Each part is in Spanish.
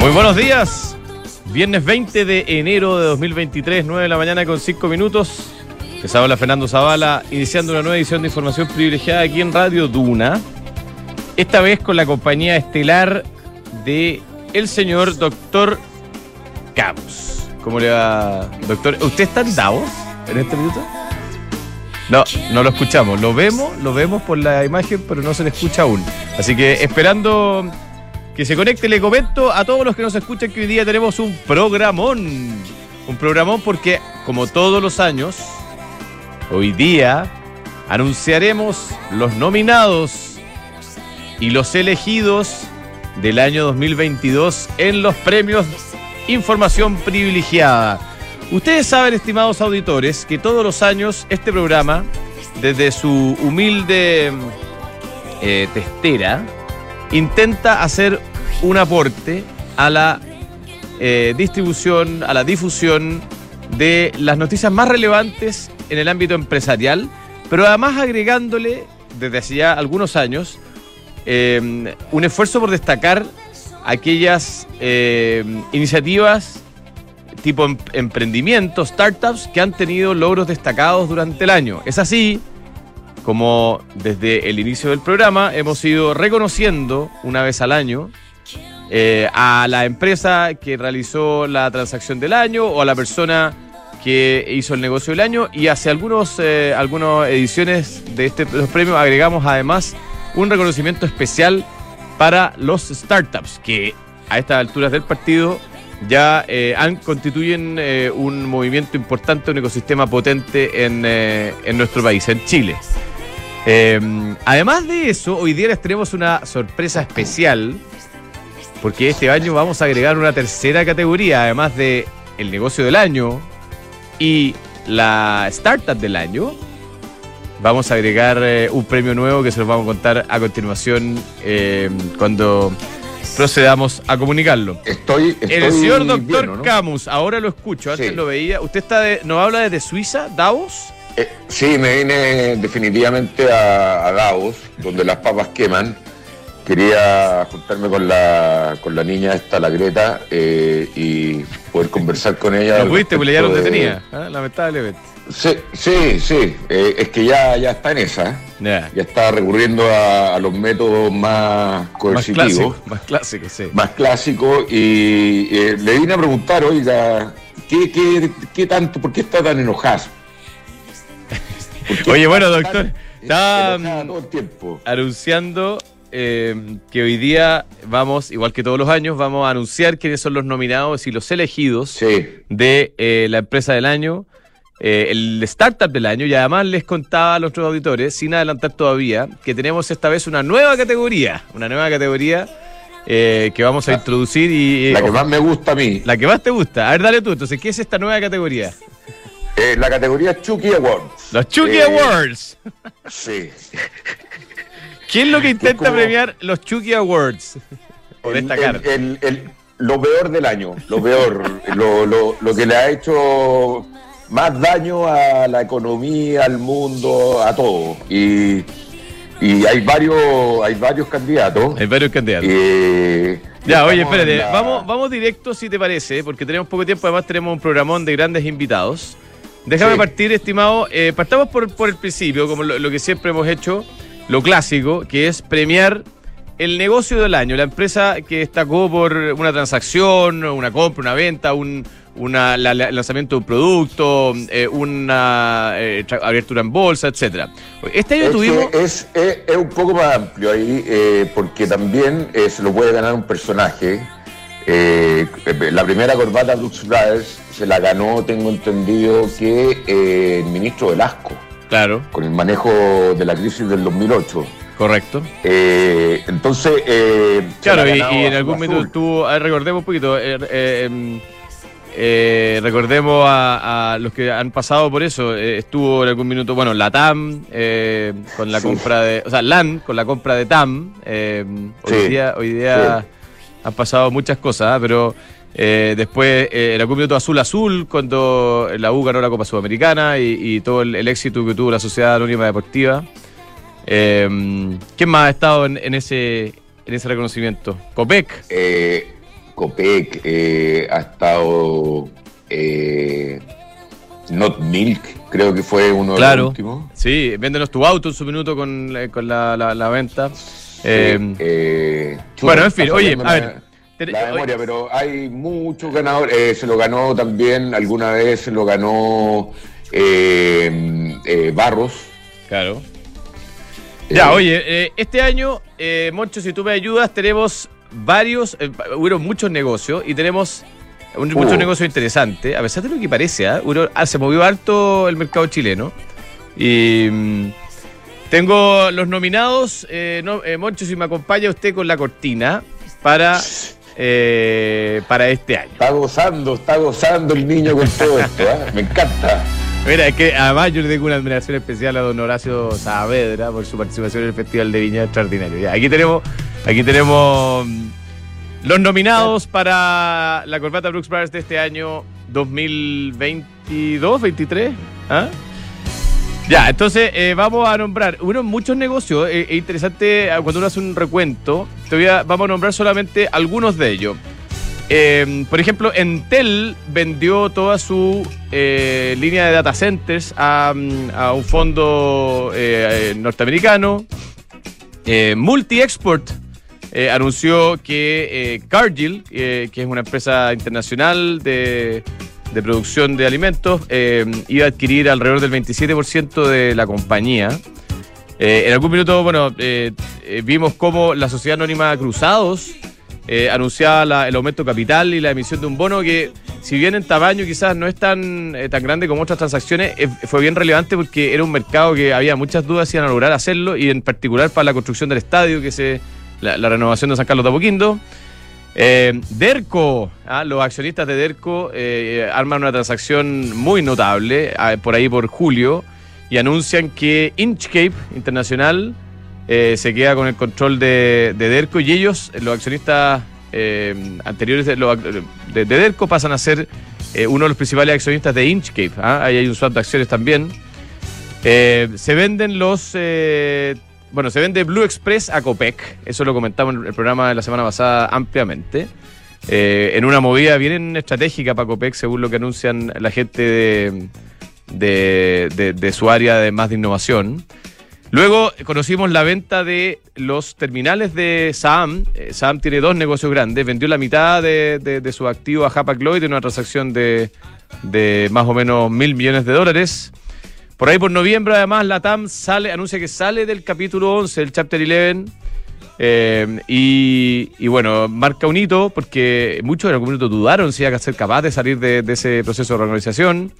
Muy buenos días. Viernes 20 de enero de 2023, 9 de la mañana con 5 minutos. Les habla Fernando Zavala, iniciando una nueva edición de Información Privilegiada aquí en Radio Duna. Esta vez con la compañía estelar de el señor doctor Camus. ¿Cómo le va, doctor? ¿Usted está en Davos en este minuto? No, no lo escuchamos. Lo vemos, lo vemos por la imagen, pero no se le escucha aún. Así que esperando que se conecte, le comento a todos los que nos escuchan que hoy día tenemos un programón. Un programón porque, como todos los años, hoy día anunciaremos los nominados y los elegidos del año 2022 en los premios Información Privilegiada. Ustedes saben, estimados auditores, que todos los años este programa, desde su humilde eh, testera, intenta hacer un aporte a la eh, distribución, a la difusión de las noticias más relevantes en el ámbito empresarial, pero además agregándole desde hace ya algunos años eh, un esfuerzo por destacar aquellas eh, iniciativas tipo em- emprendimientos, startups que han tenido logros destacados durante el año. Es así como desde el inicio del programa hemos ido reconociendo una vez al año eh, a la empresa que realizó la transacción del año o a la persona que hizo el negocio del año y hace algunos, eh, algunas ediciones de, este, los premios agregamos además un reconocimiento especial para los startups que a estas alturas del partido ya eh, han, constituyen eh, un movimiento importante, un ecosistema potente en, eh, en nuestro país, en Chile. Eh, además de eso, hoy día les tenemos una sorpresa especial, porque este año vamos a agregar una tercera categoría, además de el negocio del año y la startup del año. Vamos a agregar eh, un premio nuevo que se los vamos a contar a continuación eh, cuando procedamos a comunicarlo. Estoy, estoy El señor doctor bien, ¿o no? Camus, ahora lo escucho, antes Sí. lo veía. ¿Usted está de, nos habla desde Suiza, Davos? Eh, sí, me vine definitivamente a, a Davos, donde las papas queman. Quería juntarme con la, con la niña esta, la Greta, y poder conversar con ella. Al pudiste, porque le detenida, lamentablemente. Sí, sí, sí. eh, es que ya, ya está en esa. Ya. Ya está recurriendo a, a los métodos más Más coercitivos. clásico, más clásico, sí. más clásico y eh, le vine a preguntar, oiga, ¿qué, qué, qué tanto, por qué está tan enojado? ¿Por qué Oye, bueno, doctor, está, mm, todo el tiempo. anunciando eh, que hoy día vamos, igual que todos los años, vamos a anunciar quiénes son los nominados y los elegidos Sí, de la empresa del año, eh, el startup del año, y además les contaba a nuestros auditores, sin adelantar todavía, que tenemos esta vez una nueva categoría, una nueva categoría eh, que vamos a La- introducir y... eh, la que más me gusta a mí, la que más te gusta. A ver, dale tú, entonces, ¿qué es esta nueva categoría? la categoría Chucky Awards. Los Chucky Awards. Sí. ¿Qué es lo que intenta como- premiar los Chucky Awards? El- destacar. el- el- el- lo peor del año, lo peor, lo, lo- lo que le ha hecho más daño a la economía, al mundo, a todo. Y, y hay varios, hay varios candidatos. Hay varios candidatos. Eh, Ya, oye, espérate, la- vamos, vamos directo si te parece, porque tenemos poco tiempo, además tenemos un programón de grandes invitados. Déjame Sí. partir, estimado, eh, partamos por, por el principio, como lo, lo que siempre hemos hecho, lo clásico, que es premiar el negocio del año, la empresa que destacó por una transacción, una compra, una venta, un una, la- la- el lanzamiento de un producto, eh, una eh, abertura en bolsa, etcétera. Este año Es, tuvimos... es, es- es un poco más amplio ahí, eh, porque también eh, se lo puede ganar un personaje. Eh, la primera corbata Dux Brothers se la ganó, tengo entendido, que el ministro Velasco, Claro, con el manejo de la crisis del 2008. correcto. Eh, entonces. eh, Claro, y, y en algún momento estuvo, recordemos un poquito, eh, eh, em, eh, recordemos a, a los que han pasado por eso, eh, estuvo en algún minuto, bueno, la TAM, eh, con la Sí. compra de, o sea, LAN, con la compra de TAM, eh, hoy Sí. día, hoy día han pasado muchas cosas, ¿ah? pero Eh, después el algún minuto azul azul cuando la U ganó la Copa Sudamericana y, y todo el, el éxito que tuvo la Sociedad Anónima Deportiva. ¿Quién más ha estado en, en ese en ese reconocimiento? Copec. Eh, Copec eh, ha estado. Eh, Not Milk, creo que fue uno de los últimos. Sí, véndenos tu auto en su minuto con, la- con la, la- la venta. Eh, Sí, eh, bueno, en fin, oye, a ver. La memoria, pero hay muchos ganadores. Eh, se lo ganó también, alguna vez se lo ganó eh, eh, Barros. Claro. Eh, Ya, oye, eh, este año, eh, Moncho, si tú me ayudas, tenemos varios, eh, hubo muchos negocios y tenemos un- muchos Hubo. negocios interesantes, a pesar de lo que parece, ¿ah? Hubo- ah, se movió harto el mercado chileno. Y mm, tengo los nominados, eh, no, eh, Moncho, si me acompaña usted con la cortina para, eh, para este año. Está gozando, está gozando el niño con todo esto. ¿ah? Me encanta. Mira, es que además yo le tengo una admiración especial a don Horacio Saavedra por su participación en el Festival de Viña Extraordinario. Ya, aquí tenemos, aquí tenemos mm, los nominados para la corbata Brooks Brothers de este año 2022, 23. ¿Ah? Ya, entonces eh, vamos a nombrar uno, muchos negocios. eh, Es interesante ah, cuando uno hace un recuento. Te voy a- vamos a nombrar solamente algunos de ellos. Eh, por ejemplo, Entel vendió toda su eh, línea de data centers a, un fondo eh, eh, norteamericano. Multi-Export anunció que Cargill, que es una empresa internacional de, de producción de alimentos, eh, iba a adquirir alrededor del 27% de la compañía. En algún minuto, bueno, vimos cómo la Sociedad Anónima Cruzados eh, anunciaba el aumento capital y la emisión de un bono que, si bien en tamaño quizás no es tan, eh, tan grande como otras transacciones, eh, fue bien relevante porque era un mercado que había muchas dudas si iban a lograr hacerlo y en particular para la construcción del estadio, que se la, renovación de San Carlos de Derco, ah, los accionistas de Derco arman una transacción muy notable ah, por ahí por julio y anuncian que Inchcape Internacional eh, se queda con el control de, de Derco y ellos, los accionistas eh, anteriores de, Derco, pasan a ser eh, uno de los principales accionistas de Inchcape. ah, Ahí hay un swap de acciones también. Se venden los. bueno, se vende Blue Express a Copec. Eso lo comentamos en el programa de la semana pasada ampliamente. En una movida bien estratégica para Copec, según lo que anuncian la gente de, de, de- de su área de más de innovación. Luego eh, conocimos la venta de los terminales de Saam. Eh, Saam tiene dos negocios grandes. Vendió la mitad de, de, de su activo a Hapag Lloyd en una transacción de, de más o menos mil millones de dólares. Por ahí por noviembre, además, la TAM sale, anuncia que sale del capítulo 11 del Chapter 11. eh, y, bueno, marca un hito porque muchos en algún momento dudaron si iba a ser capaz de salir de, de ese proceso de reorganización.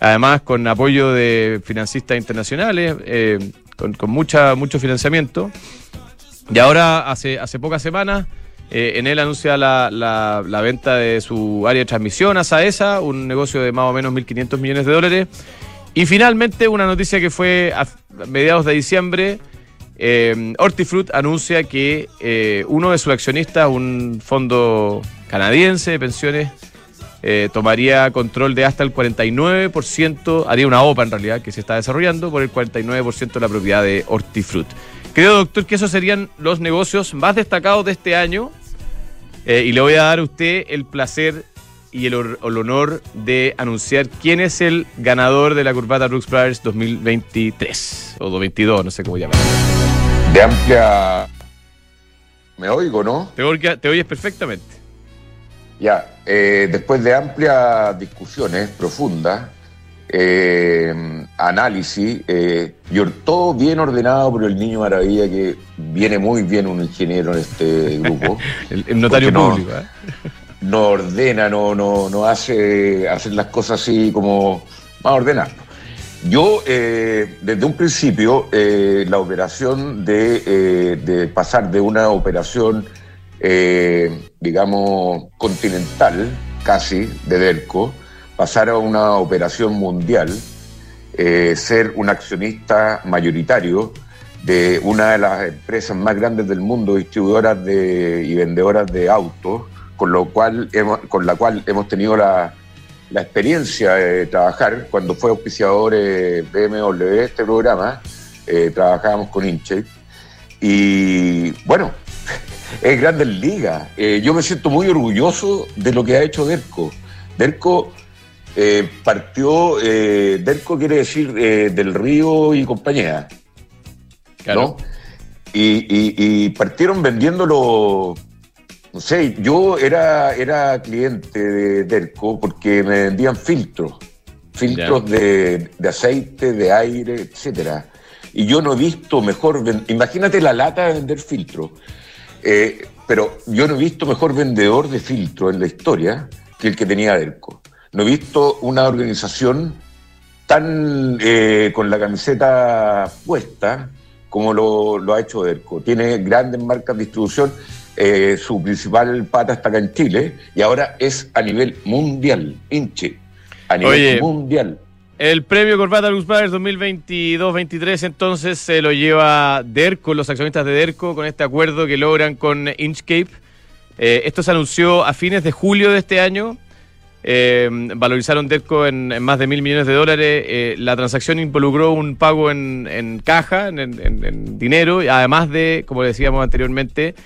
Además, con apoyo de financistas internacionales, eh, con, mucha, mucho financiamiento. Y ahora, hace, hace pocas semanas, eh, en él anuncia la, la- la venta de su área de transmisión a Saesa, un negocio de más o menos 1.500 millones de dólares. Y finalmente, una noticia que fue a mediados de diciembre, eh, Hortifruit anuncia que eh, uno de sus accionistas, un fondo canadiense de pensiones, eh, tomaría control de hasta el 49%, haría una OPA en realidad, que se está desarrollando por el 49% de la propiedad de Hortifruit. Creo, doctor, que esos serían los negocios más destacados de este año. Eh, y le voy a dar a usted el placer y el, honor de anunciar quién es el ganador de la Curvata Brooks Brothers 2023 o 2022, no sé cómo llamarlo. De amplia. Me oigo, ¿no? Te oyes perfectamente. Ya, eh, después de amplias discusiones profundas, eh, análisis, eh, y todo bien ordenado por el niño maravilla que viene muy bien un ingeniero en este grupo. El, el notario no- público. ¿eh? no ordena, no, no, no hace hacer las cosas así como más ordenadas. Yo, eh, desde un principio, eh, la operación de, eh, de pasar de una operación, eh, digamos, continental, casi, de DERCO, pasar a una operación mundial, eh, ser un accionista mayoritario de una de las empresas más grandes del mundo, distribuidoras de, y vendedoras de autos, con, lo cual hemos, con la cual hemos tenido la, la experiencia de trabajar. Cuando fue auspiciador eh, BMW este programa, eh, trabajábamos con Inche. Y bueno, es grande liga. Eh, yo me siento muy orgulloso de lo que ha hecho Derco. Derco eh, partió, eh, Derco quiere decir eh, del río y compañía. Claro. ¿no? Y, y- y partieron vendiéndolo, no sé, yo era, era cliente de Derco porque me vendían filtros, filtros de, de aceite, de aire, etcétera. Y yo no he visto mejor, imagínate la lata de vender filtros, Eh, pero yo no he visto mejor vendedor de filtros en la historia que el que tenía Derco. No he visto una organización tan eh, con la camiseta puesta como lo, lo ha hecho Derco. Tiene grandes marcas de distribución. eh, su principal pata está acá en Chile y ahora es a nivel mundial, hinche, a nivel Oye. mundial. El premio Corbata Lux Brothers 2022-23 entonces se lo lleva Derco, los accionistas de Derco, con este acuerdo que logran con Inchcape. Eh, esto se anunció a fines de julio de este año. Eh, valorizaron Derco en, en más de mil millones de dólares. Eh, la transacción involucró un pago en, en caja, en, en- dinero, además de, como decíamos anteriormente,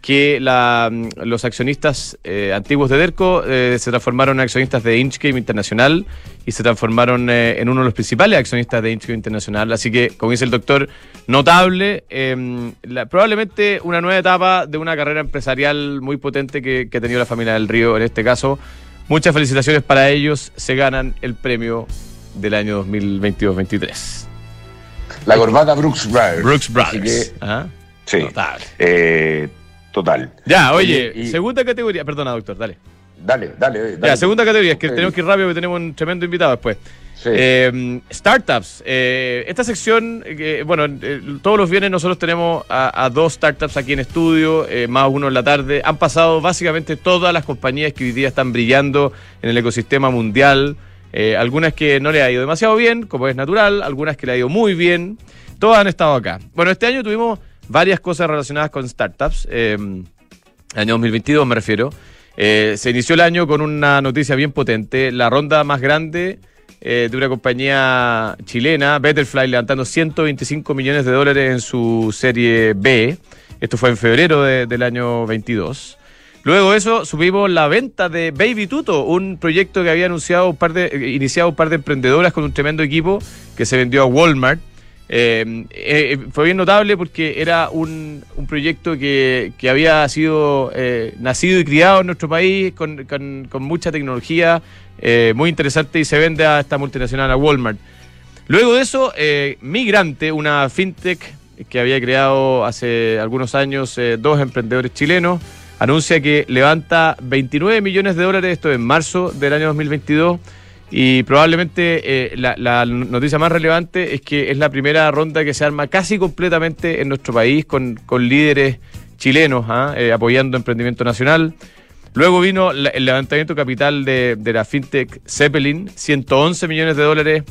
que la- los accionistas eh, antiguos de Derco eh, se transformaron en accionistas de Inchcape Internacional y se transformaron eh, en uno de los principales accionistas de Inchcape Internacional. Así que, como dice el doctor, notable, la- probablemente una nueva etapa de una carrera empresarial muy potente que, que ha tenido la familia del Río en este caso. Muchas felicitaciones para ellos, se ganan el premio del año 2022-23. La corbata Brooks Brothers. Brooks Así Brothers. que, Ajá. sí, Notable. Eh, total. Ya, oye, y- segunda categoría, perdona doctor, dale. Dale, dale, dale. Ya, segunda categoría, es que tenemos que ir rápido porque tenemos un tremendo invitado después. Sí. Eh, startups. Eh, esta sección, eh, bueno, eh, todos los viernes nosotros tenemos a, a dos startups aquí en estudio, eh, más uno en la tarde. Han pasado básicamente todas las compañías que hoy día están brillando en el ecosistema mundial. Eh, algunas que no le ha ido demasiado bien, como es natural, algunas que le ha ido muy bien. Todas han estado acá. Bueno, este año tuvimos varias cosas relacionadas con startups. Eh, año 2022 me refiero. Eh, se inició el año con una noticia bien potente, la ronda más grande eh, de una compañía chilena, Betterfly, levantando 125 millones de dólares en su serie B. Esto fue en febrero de- del año 22. Luego de eso, subimos la venta de Baby Tuto, un proyecto que había anunciado un par de, eh, iniciado un par de emprendedoras con un tremendo equipo que se vendió a Walmart. Eh, eh, fue bien notable porque era un, un proyecto que, que había sido eh, nacido y criado en nuestro país con, con- con mucha tecnología, eh, muy interesante y se vende a esta multinacional, a Walmart. Luego de eso, eh, Migrante, una fintech que había creado hace algunos años eh, dos emprendedores chilenos, anuncia que levanta 29 millones de dólares, esto en marzo del año 2022, y probablemente eh, la, noticia más relevante es que es la primera ronda que se arma casi completamente en nuestro país con, con líderes chilenos ¿ah? Eh, apoyando emprendimiento nacional. Luego vino el levantamiento capital de, de la fintech Zeppelin, 111 millones de dólares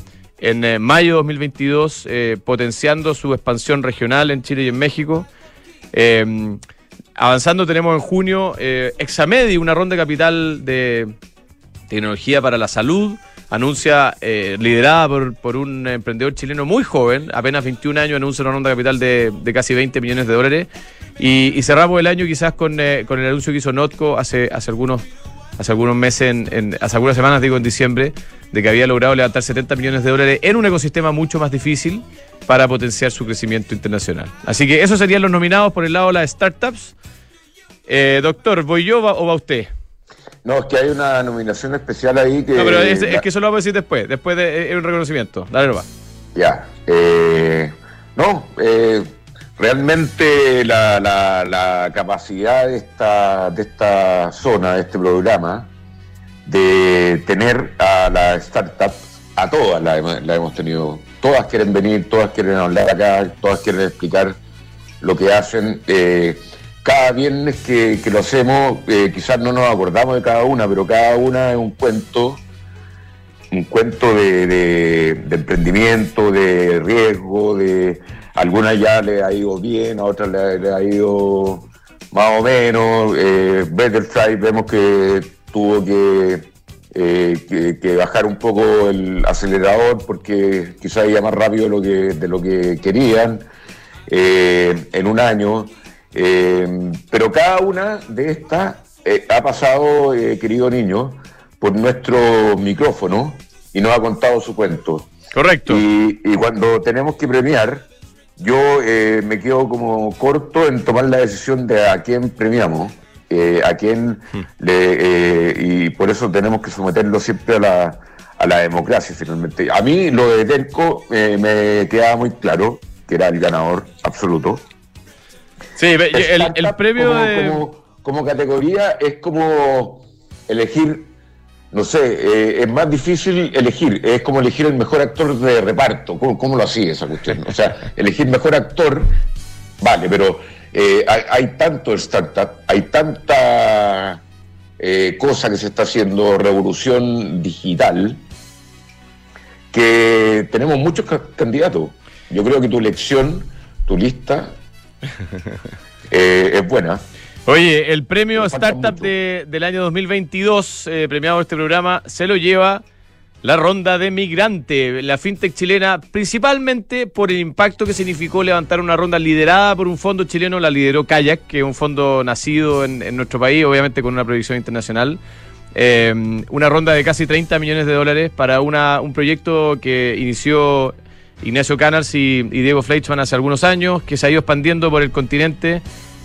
en eh, mayo de 2022, eh, potenciando su expansión regional en Chile y en México. Eh, avanzando tenemos en junio Examedi, una ronda capital de tecnología para la salud. Anuncia, eh, liderada por, un emprendedor chileno muy joven, apenas 21 años, anuncia una ronda capital de, de casi 20 millones de dólares. Y, cerramos el año quizás con, eh, con el anuncio que hizo Notco hace, hace algunos hace algunos meses, en, en- hace algunas semanas, digo en diciembre, de que había logrado levantar 70 millones de dólares en un ecosistema mucho más difícil para potenciar su crecimiento internacional. Así que esos serían los nominados por el lado de las startups. Eh, doctor, ¿voy yo o va usted? No, es que hay una nominación especial ahí que. No, pero es, es que eso lo vamos a decir después, después de un reconocimiento. Dale nomás. Ya. eh, no, eh, realmente la, la- la capacidad de esta, de esta zona, de este programa, de tener a las startups, a todas hemos, la hemos tenido. Todas quieren venir, todas quieren hablar acá, todas quieren explicar lo que hacen. eh, cada viernes que, que lo hacemos, eh, quizás no nos acordamos de cada una, pero cada una es un cuento un cuento de, emprendimiento, de riesgo, de algunas ya le ha ido bien, a otras le, ha ido más o menos. Eh, Betterfly vemos que tuvo que, eh, que, bajar un poco el acelerador porque quizás iba más rápido de lo que, de lo que querían en un año. Eh, pero cada una de estas eh, ha pasado, eh, querido niño, por nuestro micrófono y nos ha contado su cuento. Correcto. Y, y cuando tenemos que premiar, yo eh, me quedo como corto en tomar la decisión de a quién premiamos, a quién le, eh, y por eso tenemos que someterlo siempre a la, a la democracia finalmente. A mí lo de Terco me quedaba muy claro que era el ganador absoluto. Sí, el, el premio como, de- como- como categoría es como elegir, no sé, eh, es más difícil elegir, es como elegir el mejor actor de reparto. ¿Cómo, cómo lo hacía esa cuestión? O sea, elegir mejor actor, vale, pero eh, hay, hay tanto startup, hay tanta eh, cosa que se está haciendo, revolución digital, que tenemos muchos ca- candidatos. Yo creo que tu elección, tu lista, eh, es buena. Oye, el premio Startup de- del año 2022, eh, premiado en este programa, se lo lleva la ronda de migrante, la fintech chilena, principalmente por el impacto que significó levantar una ronda liderada por un fondo chileno, la lideró Kayak, que es un fondo nacido en, en nuestro país, obviamente con una previsión internacional. Eh, una ronda de casi 30 millones de dólares para una, un proyecto que inició Ignacio Canals y, y Diego Fleischmann hace algunos años, que se ha ido expandiendo por el continente,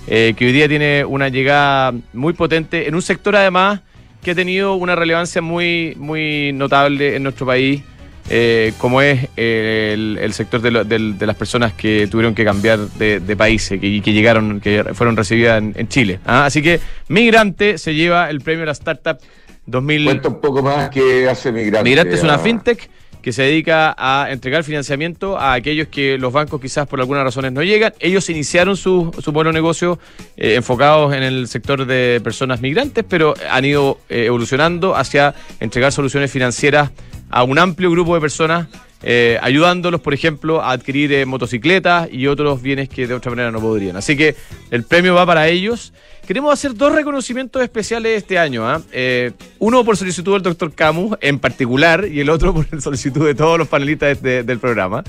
eh, que hoy día tiene una llegada muy potente en un sector además que ha tenido una relevancia muy, muy notable en nuestro país, eh, como es eh, el, el sector de, lo- del- de las personas que tuvieron que cambiar de, de países que- y que llegaron, que fueron recibidas en, en Chile. ¿ah? Así que Migrante se lleva el premio a la Startup 2000. Cuenta un poco más que hace Migrante. Migrante es una fintech que se dedica a entregar financiamiento a aquellos que los bancos quizás por algunas razones no llegan. Ellos iniciaron su, su buen negocio eh, enfocados en el sector de personas migrantes, pero han ido eh, evolucionando hacia entregar soluciones financieras a un amplio grupo de personas, eh, ayudándolos, por ejemplo, a adquirir motocicletas y otros bienes que de otra manera no podrían. Así que el premio va para ellos. Queremos hacer dos reconocimientos especiales este año. ¿ah? Eh, uno por solicitud del doctor Camus en particular y el otro por solicitud de todos los panelistas de- del programa.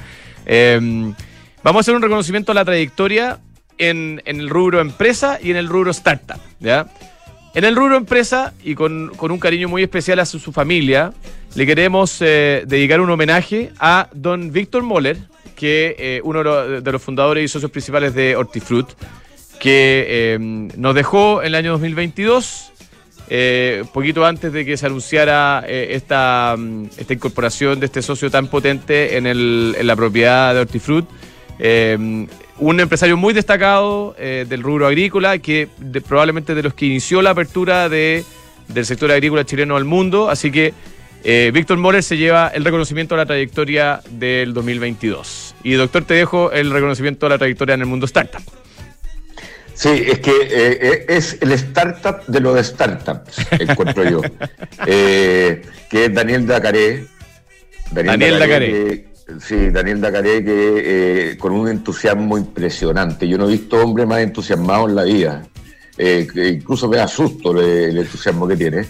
Eh, vamos a hacer un reconocimiento a la trayectoria en, el rubro empresa y en el rubro startup. ¿ya? En el rubro empresa y con, con un cariño muy especial a su, su familia, le queremos eh, dedicar un homenaje a don Víctor Moller, que eh, uno de los fundadores y socios principales de Hortifruit, que eh, nos dejó en el año 2022, eh, poquito antes de que se anunciara eh, esta, mm, esta incorporación de este socio tan potente en, el- en la propiedad de Hortifruit. Eh, un empresario muy destacado eh, del rubro agrícola, que probablemente de los que inició la apertura de, del sector agrícola chileno al mundo. Así que Víctor Moller se lleva el reconocimiento a la trayectoria del 2022. Y doctor, te dejo el reconocimiento a la trayectoria en el mundo startup. Sí, es que eh, es el startup de los startups, encuentro yo. Eh, que es Daniel Dacaré. Daniel Dacaré. que- sí, Daniel Dacaré, que eh, con un entusiasmo impresionante. Yo no he visto hombre más entusiasmado en la vida. Eh, incluso me da susto el, el entusiasmo que tiene.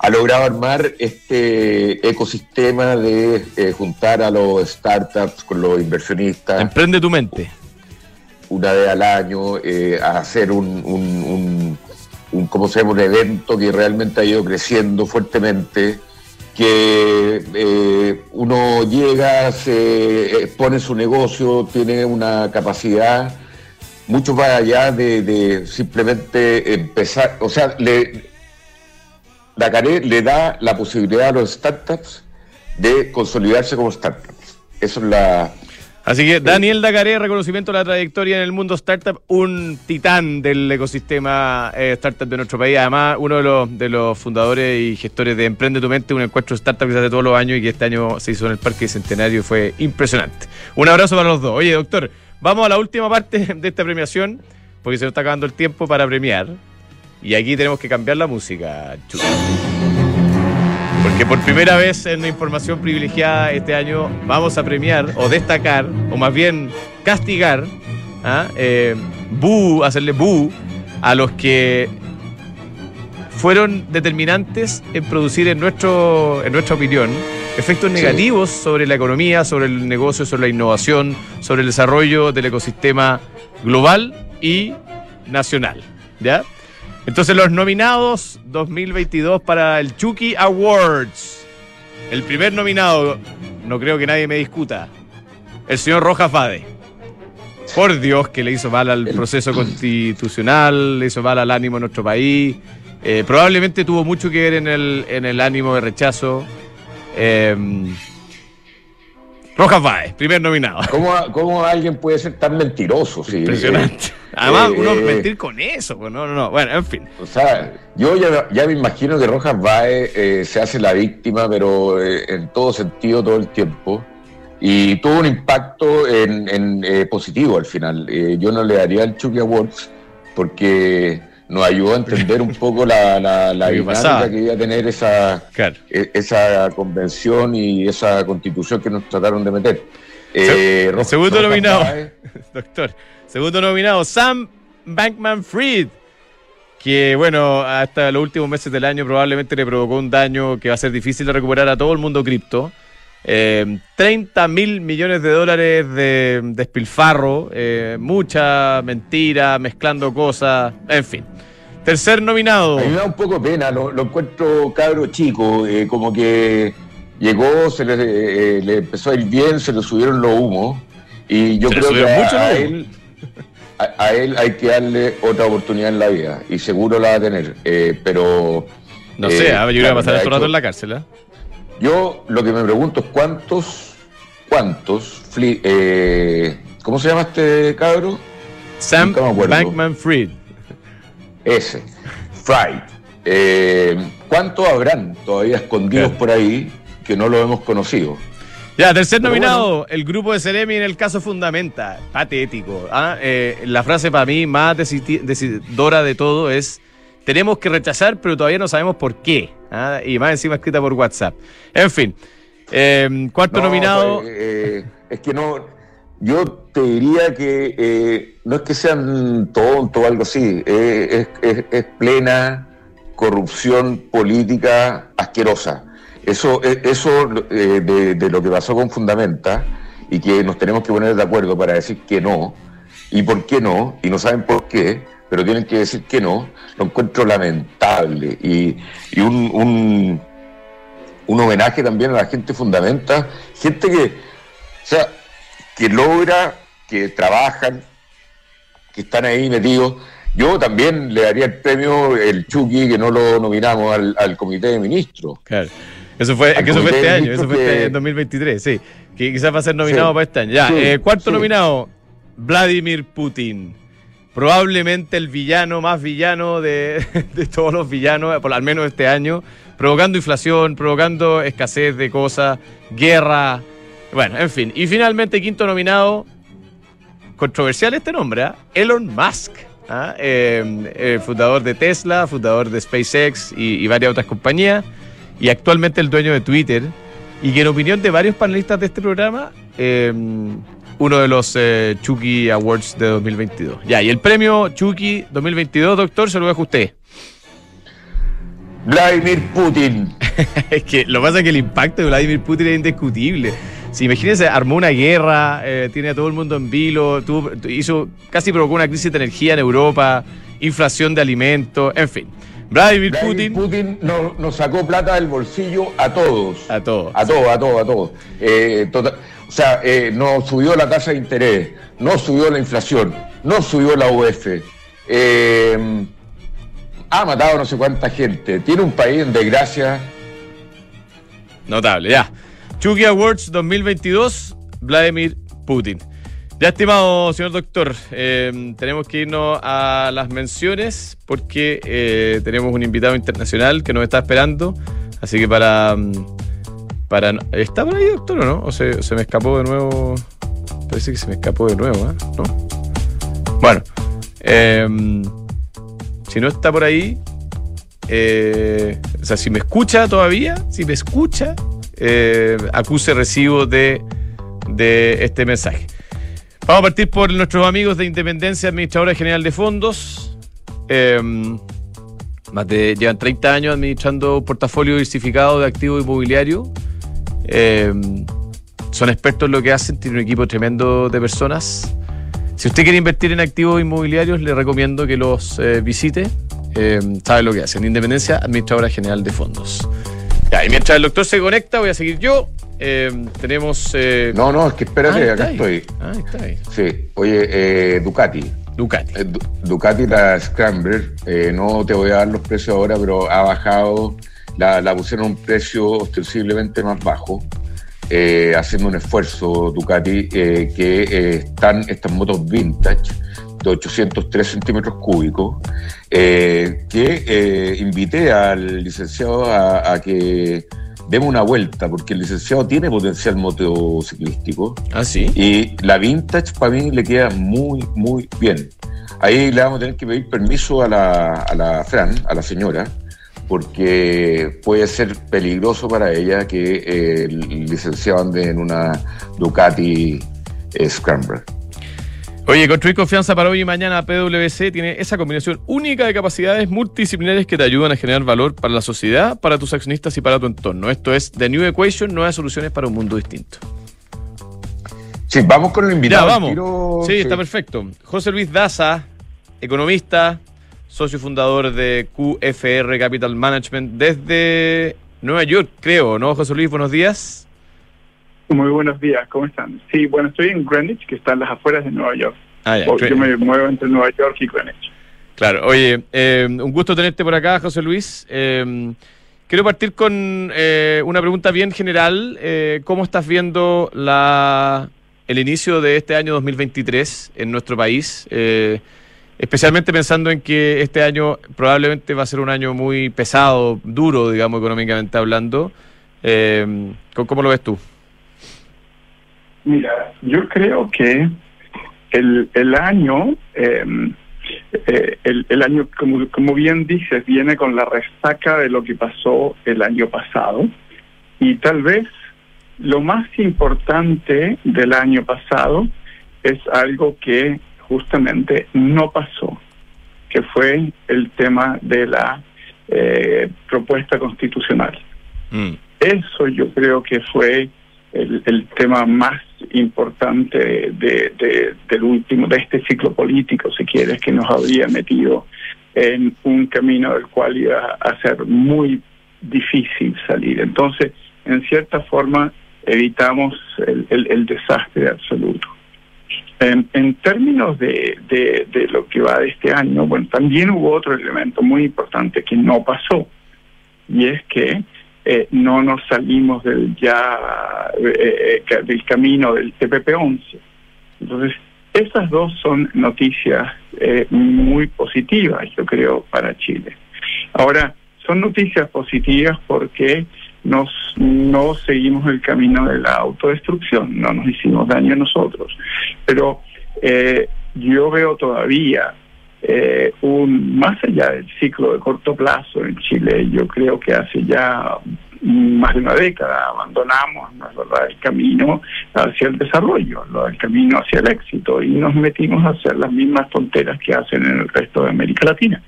Ha logrado armar este ecosistema de eh, juntar a los startups con los inversionistas Emprende tu mente. Una vez al año, eh, a hacer un, un, un, evento que realmente ha ido creciendo fuertemente, que eh, uno llega, se eh, pone su negocio, tiene una capacidad mucho más allá de, simplemente empezar, o sea, le, Dacaré le da la posibilidad a los startups de consolidarse como startups. Eso es la, Así que Daniel Dacaré, reconocimiento a la trayectoria en el mundo startup, un titán del ecosistema eh, startup de nuestro país. Además, uno de los, de los fundadores y gestores de Emprende tu Mente, un encuentro startup que se hace todos los años y que este año se hizo en el Parque Centenario y fue impresionante. Un abrazo para los dos. Oye, doctor, vamos a la última parte de esta premiación, porque se nos está acabando el tiempo para premiar. Y aquí tenemos que cambiar la música, Chuta. Porque por primera vez en la información privilegiada este año vamos a premiar o destacar, o más bien castigar, ¿ah? eh, bu, hacerle bu a los que fueron determinantes en producir, en, nuestro, en nuestra opinión, efectos Sí. negativos sobre la economía, sobre el negocio, sobre la innovación, sobre el desarrollo del ecosistema global y nacional. ¿Ya? Entonces, los nominados 2022 para el Chucky Awards. El primer nominado, no creo que nadie me discuta, el señor Rojas Fade. Por Dios, que le hizo mal al proceso constitucional, le hizo mal al ánimo de nuestro país. Eh, probablemente tuvo mucho que ver en el, en el ánimo de rechazo. Eh, Rojas Fade, primer nominado. ¿Cómo, cómo alguien puede ser tan mentiroso? Sí, Impresionante. eh, Además, eh, uno eh, mentir con eso, pues no, no, no. Bueno, en fin. O sea, yo ya, ya me imagino que Rojas Bae eh, se hace la víctima, pero en todo sentido, todo el tiempo. Y tuvo un impacto en, en, positivo al final. Yo no le daría el Chucky Awards porque nos ayudó a entender un poco la, la, la dinámica pasaba. que iba a tener esa, Claro. e- esa convención y esa constitución que nos trataron de meter. Rojas- segundo Rojas nominado. Doctor. Segundo nominado, Sam Bankman Fried. Que bueno, hasta los últimos meses del año probablemente le provocó un daño que va a ser difícil de recuperar a todo el mundo cripto. Eh, 30 mil millones de dólares de despilfarro, eh, mucha mentira, mezclando cosas, en fin. Tercer nominado. A mí me da un poco pena, lo, lo encuentro cabro chico, eh, como que llegó, se le, eh, le empezó a ir bien, se le subieron los humos y yo Se creo que mucho a, él, a, a él hay que darle otra oportunidad en la vida y seguro la va a tener, eh, pero No eh, sé, ah, yo iba a pasar esto rato en la cárcel. ¿ah? Yo lo que me pregunto es cuántos, cuántos, eh, ¿cómo se llama este cabro? Sam. Bankman Fried. Ese, Fried. Eh, ¿Cuántos habrán todavía escondidos Claro. por ahí que no lo hemos conocido? Ya, tercer Pero nominado, el grupo de Ceremi en el caso Fundamenta. Patético. ¿ah? Eh, la frase para mí más decidora de todo es: tenemos que rechazar, pero todavía no sabemos por qué. ¿ah? Y más encima escrita por WhatsApp. En fin, eh, cuarto No, nominado. pues, eh, es que no. Yo te diría que eh, no es que sean tontos o algo así, eh, es, es- es plena corrupción política asquerosa. Eso, eso de, de lo que pasó con Fundamenta y que nos tenemos que poner de acuerdo para decir que no, y por qué no, y no saben por qué, pero tienen que decir que no, lo encuentro lamentable y, y un- un, un homenaje también a la gente fundamenta, gente que, o sea, que logra, que trabajan, que están ahí metidos. Yo también le daría el premio, el Chucky, que no lo nominamos al, al comité de ministros. Claro. Eso fue, que eso fue este año, eso fue este que- en 2023, sí. Que quizás va a ser nominado Sí. para este año. Ya, Sí, eh, cuarto sí. nominado, Vladimir Putin. Probablemente el villano más villano de, de todos los villanos, por al menos este año, provocando inflación, provocando escasez de cosas, guerra. Bueno, en fin. Y finalmente, quinto nominado, controversial este nombre, ¿ah? Elon Musk. ¿ah? Eh, eh, fundador de Tesla, fundador de SpaceX y, varias otras compañías, y actualmente el dueño de Twitter, y que en opinión de varios panelistas de este programa, eh, uno de los eh, Chucky Awards de 2022. Ya, y el premio Chucky 2022, doctor, se lo dejo a usted. Vladimir Putin. es que lo que pasa es que el impacto de Vladimir Putin es indiscutible. Si imagínense, armó una guerra, eh, tiene a todo el mundo en vilo, tuvo- hizo, casi provocó una crisis de energía en Europa, inflación de alimentos, en fin. Vladimir, Vladimir Putin, Putin nos, nos sacó plata del bolsillo a todos. a todos. A todos, a todos, a todos. Eh, tota- o sea, eh, no subió la tasa de interés, no subió la inflación, no subió la UF. eh, ha matado no sé cuánta gente. Tiene un país en desgracia. Notable, ya. Chucky Awards 2022, Vladimir Putin. Ya, estimado señor doctor, eh, tenemos que irnos a las menciones porque eh, tenemos un invitado internacional que nos está esperando. Así que para. mm, para ¿Está por ahí, doctor, o no? ¿O se, se me escapó de nuevo? Parece que se me escapó de nuevo, ¿eh? ¿No? Bueno, eh, si no está por ahí, eh, o sea, si me escucha todavía, si me escucha, eh, acuse recibo de, de este mensaje. Vamos a partir por nuestros amigos de Independencia Administradora General de Fondos. eh, más de, llevan 30 años administrando un portafolio diversificado de activos inmobiliarios. Eh, son expertos en lo que hacen, tienen un equipo tremendo de personas. Si usted quiere invertir en activos inmobiliarios, le recomiendo que los eh, visite. Eh, sabe lo que hacen. Independencia, Administradora General de Fondos. Ya, y mientras el doctor se conecta, voy a seguir yo. Eh, tenemos. No, no, es que espérate, ah, acá ahí. estoy. Ah, está ahí. Sí, oye, Ducati. Ducati. Du- Ducati, la Scrambler, no te voy a dar los precios ahora, pero ha bajado, la, la pusieron a un precio ostensiblemente más bajo, eh, haciendo un esfuerzo Ducati, eh, que eh, están estas motos vintage de 803 centímetros cúbicos, que invité al licenciado a, a que demos una vuelta, porque el licenciado tiene potencial motociclístico. Ah, sí. Y la vintage para mí le queda muy, muy bien. Ahí le vamos a tener que pedir permiso a la, a la Fran, a la señora, porque puede ser peligroso para ella que eh, el licenciado ande en una Ducati eh, Scrambler. Oye, construir confianza para hoy y mañana PwC tiene esa combinación única de capacidades multidisciplinares que te ayudan a generar valor para la sociedad, para tus accionistas y para tu entorno. Esto es The New Equation, nuevas soluciones para un mundo distinto. Sí, vamos con el Ya, invitado. vamos. Tiro- sí, está perfecto. José Luis Daza, economista, socio fundador de QFR Capital Management desde Nueva York, creo, ¿no, José Luis? Buenos días. Muy buenos días, ¿cómo están? Sí, bueno, estoy en Greenwich, que está en las afueras de Nueva York. Ah, ya, Yo me muevo entre Nueva York y Greenwich. Claro, oye, eh, un gusto tenerte por acá, José Luis. Eh, quiero partir con eh, una pregunta bien general. ¿Cómo estás viendo la, el inicio de este año 2023 en nuestro país? Eh, especialmente pensando en que este año probablemente va a ser un año muy pesado, duro, digamos, económicamente hablando. Eh, ¿cómo- ¿Cómo lo ves tú? Mira, yo creo que el, el año, eh, eh, el, el año, como, como bien dices, viene con la resaca de lo que pasó el año pasado. Y tal vez lo más importante del año pasado es algo que justamente no pasó, que fue el tema de la eh, propuesta constitucional. Mm, Eso yo creo que fue el, el tema más importante de, de- del último, de este ciclo político, si quieres, que nos habría metido en un camino del cual iba a ser muy difícil salir. Entonces, en cierta forma, evitamos el, el- el desastre absoluto. En, términos de, de- de lo que va de este año, bueno, también hubo otro elemento muy importante que no pasó, y es que eh, no nos salimos del ya eh, eh, del camino del TPP-11. Entonces, esas dos son noticias eh, muy positivas, yo creo, para Chile. Ahora, son noticias positivas porque nos, no seguimos el camino de la autodestrucción, no nos hicimos daño a nosotros. Pero eh, yo veo todavía eh, un más allá del ciclo de corto plazo en Chile, yo creo que hace ya más de una década abandonamos el camino hacia el desarrollo, el camino hacia el éxito y nos metimos a hacer las mismas tonteras que hacen en el resto de América Latina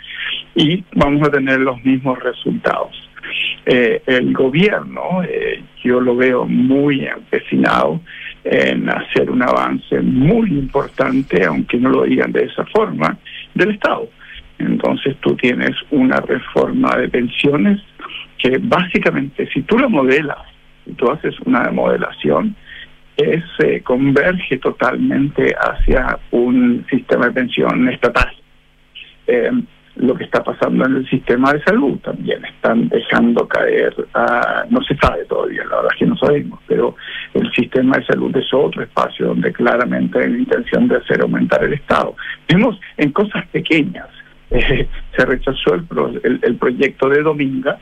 y vamos a tener los mismos resultados. Eh, el gobierno, eh, yo lo veo muy empecinado en hacer un avance muy importante, aunque no lo digan de esa forma, del Estado. Entonces tú tienes una reforma de pensiones que básicamente, si tú la modelas, si tú haces una modelación, es eh, converge totalmente hacia un sistema de pensión estatal. Eh, lo que está pasando en el sistema de salud también están dejando caer, a, no se sabe todavía, la verdad es que no sabemos, pero el sistema de salud es otro espacio donde claramente hay la intención de hacer aumentar el Estado. Vemos en cosas pequeñas, eh, se rechazó el, pro, el, el, proyecto de Dominga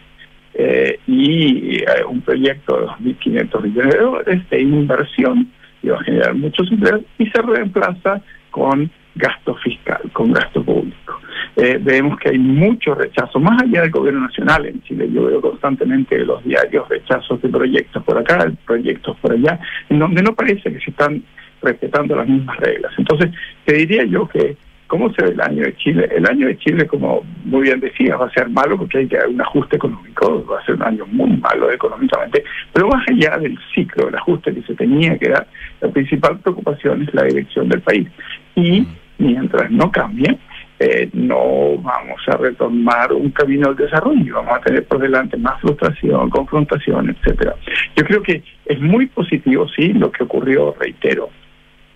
eh, y eh, un proyecto de 2.500 millones de dólares de inversión va a generar muchos empleos y se reemplaza con gasto fiscal, con gasto público. Eh, vemos que hay mucho rechazo, más allá del gobierno nacional en Chile. Yo veo constantemente los diarios rechazos de proyectos por acá, proyectos por allá, en donde no parece que se están respetando las mismas reglas. Entonces, te diría yo que ¿Cómo se ve el año de Chile? El año de Chile, como muy bien decía, va a ser malo porque hay que haber un ajuste económico, va a ser un año muy malo económicamente, pero más allá del ciclo, del ajuste que se tenía que dar, la principal preocupación es la dirección del país. Y mientras no cambie, eh, no vamos a retomar un camino del desarrollo, vamos a tener por delante más frustración, confrontación, etcétera. Yo creo que es muy positivo, sí, lo que ocurrió, reitero.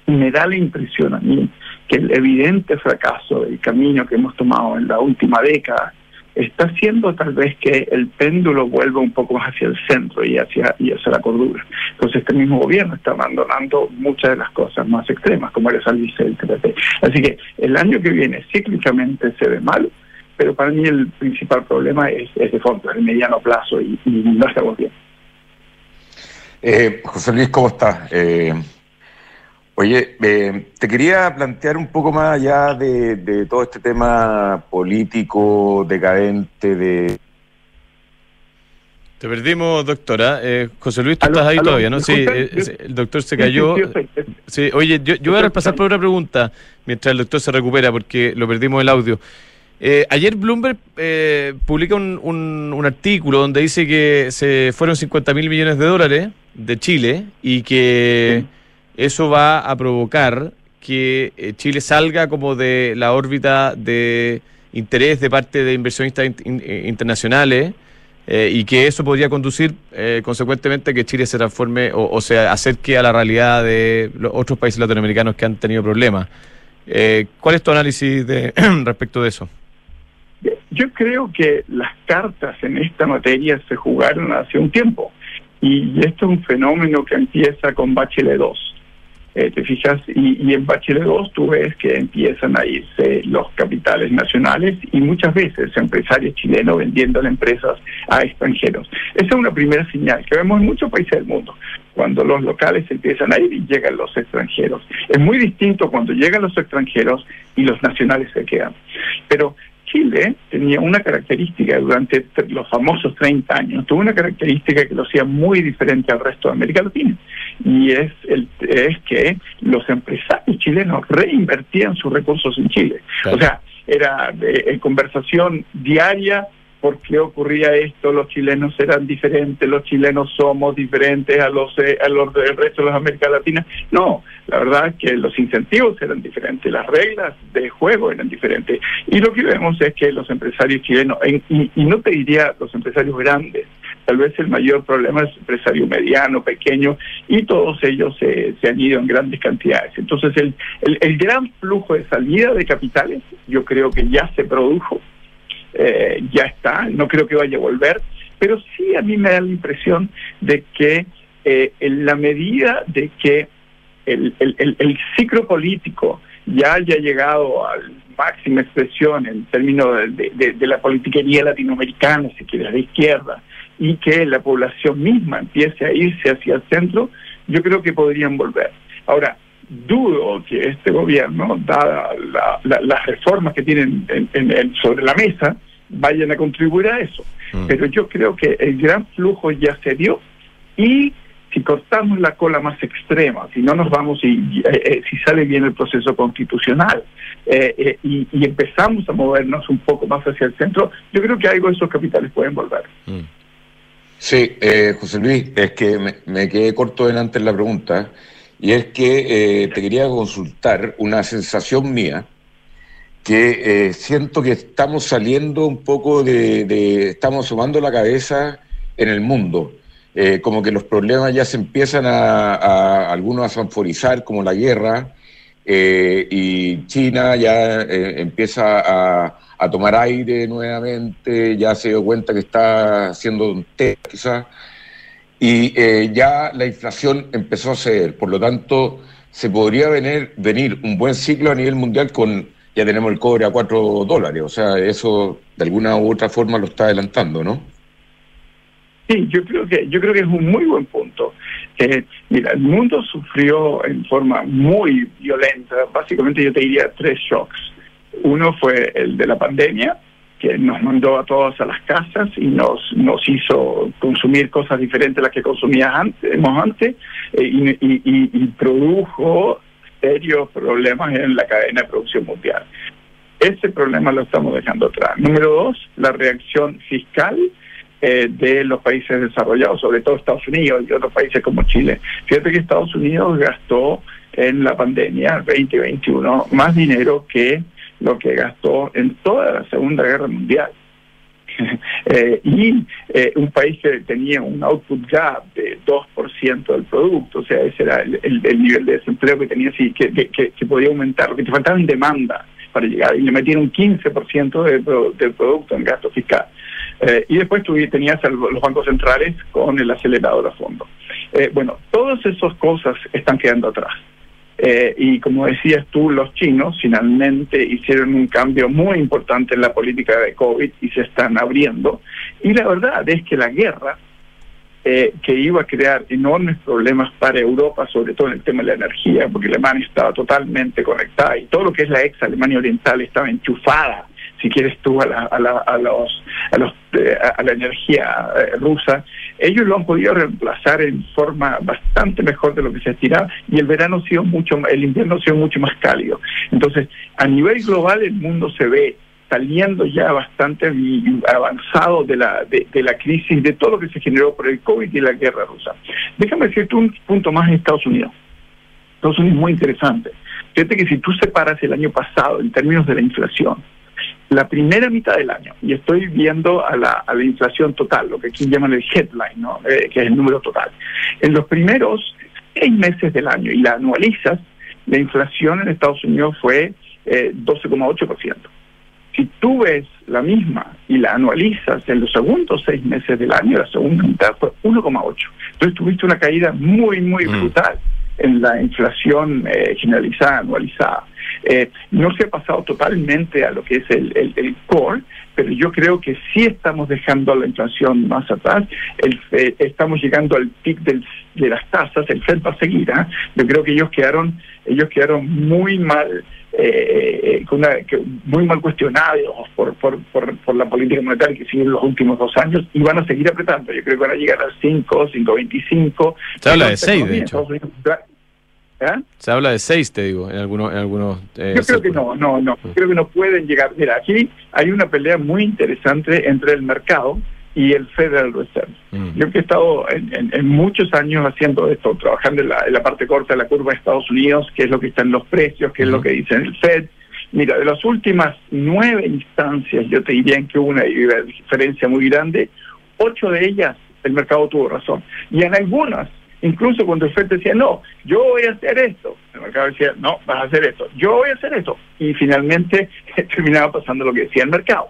Me da la impresión a mí que el evidente fracaso del camino que hemos tomado en la última década está haciendo tal vez que el péndulo vuelva un poco más hacia el centro y hacia, y hacia la cordura. Entonces este mismo gobierno está abandonando muchas de las cosas más extremas, como el salirse del TPP. Así que el año que viene cíclicamente se ve mal, pero para mí el principal problema es, es de fondo, el mediano plazo y, y no estamos bien. Eh, José Luis, ¿cómo estás? Eh, Oye, eh, te quería plantear un poco más allá de, todo este tema político, decadente, de... Te perdimos, doctora. Eh, José Luis, tú estás ahí todavía, ¿no? Sí, eh, el doctor se cayó. Sí, oye, yo, yo voy a repasar por otra pregunta mientras el doctor se recupera porque lo perdimos el audio. ayer Bloomberg publica un, un, artículo donde dice que se fueron 50 mil millones de dólares de Chile y que eso va a provocar que eh, Chile salga como de la órbita de interés de parte de inversionistas eh, internacionales eh, y que eso podría conducir consecuentemente a que Chile se transforme o, se acerque a la realidad de otros países latinoamericanos que han tenido problemas. ¿Cuál es tu análisis de, respecto de eso? Yo creo que las cartas en esta materia se jugaron hace un tiempo y esto es un fenómeno que empieza con Bachelet 2 eh, te fijas, y, en Bachelet 2 tú ves que empiezan a irse los capitales nacionales y muchas veces empresarios chilenos vendiendo las empresas a extranjeros. Esa es una primera señal que vemos en muchos países del mundo, cuando los locales empiezan a ir y llegan los extranjeros. Es muy distinto cuando llegan los extranjeros y los nacionales se quedan. Pero Chile tenía una característica durante los famosos 30 años, tuvo una característica que lo hacía muy diferente al resto de América Latina, y es, el, es que los empresarios chilenos reinvertían sus recursos en Chile. O sea, era eh, conversación diaria por qué ocurría esto, los chilenos eran diferentes, los chilenos somos diferentes a los, eh, a los del resto de América Latina. No, la verdad es que los incentivos eran diferentes, las reglas de juego eran diferentes. Y lo que vemos es que los empresarios chilenos, y, no te diría los empresarios grandes, tal vez el mayor problema es el empresario mediano, pequeño, y todos ellos se, se han ido en grandes cantidades. Entonces el, el gran flujo de salida de capitales, yo creo que ya se produjo eh, ya está, no creo que vaya a volver, pero sí a mí me da la impresión de que eh, en la medida de que el, el, ciclo político ya haya llegado a máxima expresión en términos de, la politiquería latinoamericana, si quieres, de izquierda, y que la población misma empiece a irse hacia el centro, yo creo que podrían volver. Ahora, dudo que este gobierno, dadas las reformas que tienen sobre la mesa, vayan a contribuir a eso. Mm. Pero yo creo que el gran flujo ya se dio y si cortamos la cola más extrema, si no nos vamos y, eh, eh, si sale bien el proceso constitucional eh, y, empezamos a movernos un poco más hacia el centro, yo creo que algo de esos capitales pueden volver. Mm. Sí, José Luis, es que me, me, quedé corto delante en la pregunta y es que te quería consultar una sensación mía que eh, siento que estamos saliendo un poco de, estamos sumando la cabeza en el mundo. Eh, como que los problemas ya se empiezan a, algunos a sanforizar, como la guerra, eh, y China ya empieza a, a, tomar aire nuevamente, ya se dio cuenta que está haciendo un té quizás, y ya la inflación empezó a ceder, por lo tanto se podría venir, venir un buen ciclo a nivel mundial con ya tenemos el cobre a 4 dólares. O sea, eso de alguna u otra forma lo está adelantando, ¿no? Sí, yo creo que yo creo que es un muy buen punto. Eh, mira, el mundo sufrió en forma muy violenta. Básicamente yo te diría tres shocks. Uno fue el de la pandemia, que nos mandó a todos a las casas y nos nos hizo consumir cosas diferentes a las que consumíamos antes, eh, y, y, y, produjo serios problemas en la cadena de producción mundial. Ese problema lo estamos dejando atrás. Número dos, la reacción fiscal eh, de los países desarrollados, sobre todo Estados Unidos y otros países como Chile. Fíjate que Estados Unidos gastó en la pandemia 2021 más dinero que lo que gastó en toda la Segunda Guerra Mundial. Eh, y eh, un país que tenía un output gap de 2% del producto, o sea, ese era el, el, nivel de desempleo que tenía, sí, que, que, podía aumentar, que te faltaba en demanda para llegar, y le metieron un 15% del, del producto en gasto fiscal. Eh, y después tú tenías los bancos centrales con el acelerador a fondo. bueno, todas esas cosas están quedando atrás. Eh, y como decías tú, los chinos finalmente hicieron un cambio muy importante en la política de COVID y se están abriendo. Y la verdad es que la guerra, eh, que iba a crear enormes problemas para Europa, sobre todo en el tema de la energía, porque Alemania estaba totalmente conectada y todo lo que es la ex Alemania Oriental estaba enchufada si quieres tú, a la, a la, a los, a, los, eh, a la energía eh, rusa, ellos lo han podido reemplazar en forma bastante mejor de lo que se estiraba y el verano ha sido mucho, el invierno ha sido mucho más cálido. Entonces, a nivel global el mundo se ve saliendo ya bastante avanzado de la, de, de, la crisis, de todo lo que se generó por el COVID y la guerra rusa. Déjame decirte un punto más en Estados Unidos. Estados Unidos es muy interesante. Fíjate que si tú separas el año pasado en términos de la inflación, la primera mitad del año, y estoy viendo a la, a la inflación total, lo que aquí llaman el headline, ¿no? Eh, que es el número total. En los primeros seis meses del año, y la anualizas, la inflación en Estados Unidos fue eh, 12,8%. Si tú ves la misma y la anualizas en los segundos seis meses del año, la segunda mitad fue 1,8%. Entonces tuviste una caída muy, muy mm. brutal en la inflación eh, generalizada, anualizada. Eh, no se ha pasado totalmente a lo que es el, el, core, pero yo creo que sí estamos dejando la inflación más atrás. El, eh, estamos llegando al pic del, de las tasas, el Fed va a seguir. ¿ah? Yo creo que ellos quedaron, ellos quedaron muy mal. Eh, una, que, muy mal cuestionados por, por, por, por, la política monetaria que siguen los últimos dos años y van a seguir apretando. Yo creo que van a llegar a 5, 5.25. Se habla de 6, de hecho. ¿Eh? Se habla de seis, te digo, en algunos... En algunos eh, Yo creo que no, no, no. Mm. Creo que no pueden llegar. Mira, aquí hay una pelea muy interesante entre el mercado y el Federal Reserve. Mm. Yo que he estado en, muchos años haciendo esto, trabajando en la, parte corta de la curva de Estados Unidos, qué es lo que está en los precios, qué es lo que dice el Fed. Mira, de las últimas nueve instancias, yo te diría que hubo una diferencia muy grande. Ocho de ellas el mercado tuvo razón. Y en algunas Incluso cuando el FED decía, no, yo voy a hacer esto, el mercado decía, no, vas a hacer esto, yo voy a hacer esto. Y finalmente terminaba pasando lo que decía el mercado.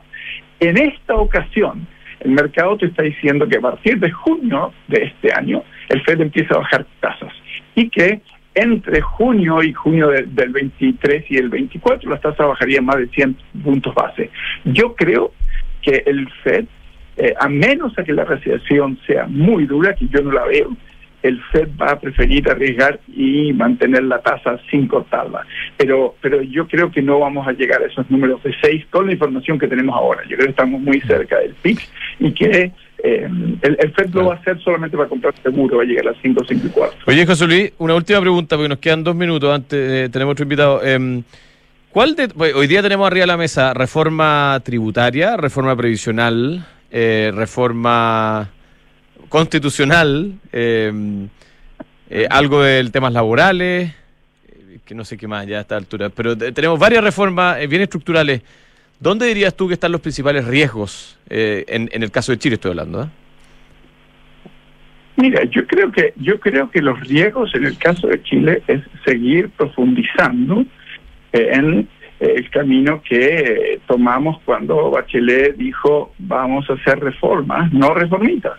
En esta ocasión, el mercado te está diciendo que a partir de junio de este año, el FED empieza a bajar tasas y que entre junio y junio del 23 y el 24 las tasas bajarían más de 100 puntos base. Yo creo que el FED, eh, a menos a que la recesión sea muy dura, que yo no la veo, el FED va a preferir arriesgar y mantener la tasa sin cortarla. Pero, pero yo creo que no vamos a llegar a esos números de 6 con la información que tenemos ahora. Yo creo que estamos muy cerca del PIC y que eh, el, FED lo va a hacer solamente para comprar seguro, va a llegar a las 5, 5 y 4. Oye, José Luis, una última pregunta, porque nos quedan dos minutos antes, de tenemos otro invitado. Eh, ¿Cuál de, hoy día tenemos arriba de la mesa reforma tributaria, reforma previsional, eh, reforma constitucional, eh, eh, algo del temas laborales, eh, que no sé qué más ya a esta altura, pero tenemos varias reformas bien estructurales. ¿Dónde dirías tú que están los principales riesgos en, en, el caso de Chile estoy hablando? Mira, yo creo que yo creo que los riesgos en el caso de Chile es seguir profundizando en el camino que tomamos cuando Bachelet dijo vamos a hacer reformas, no reformitas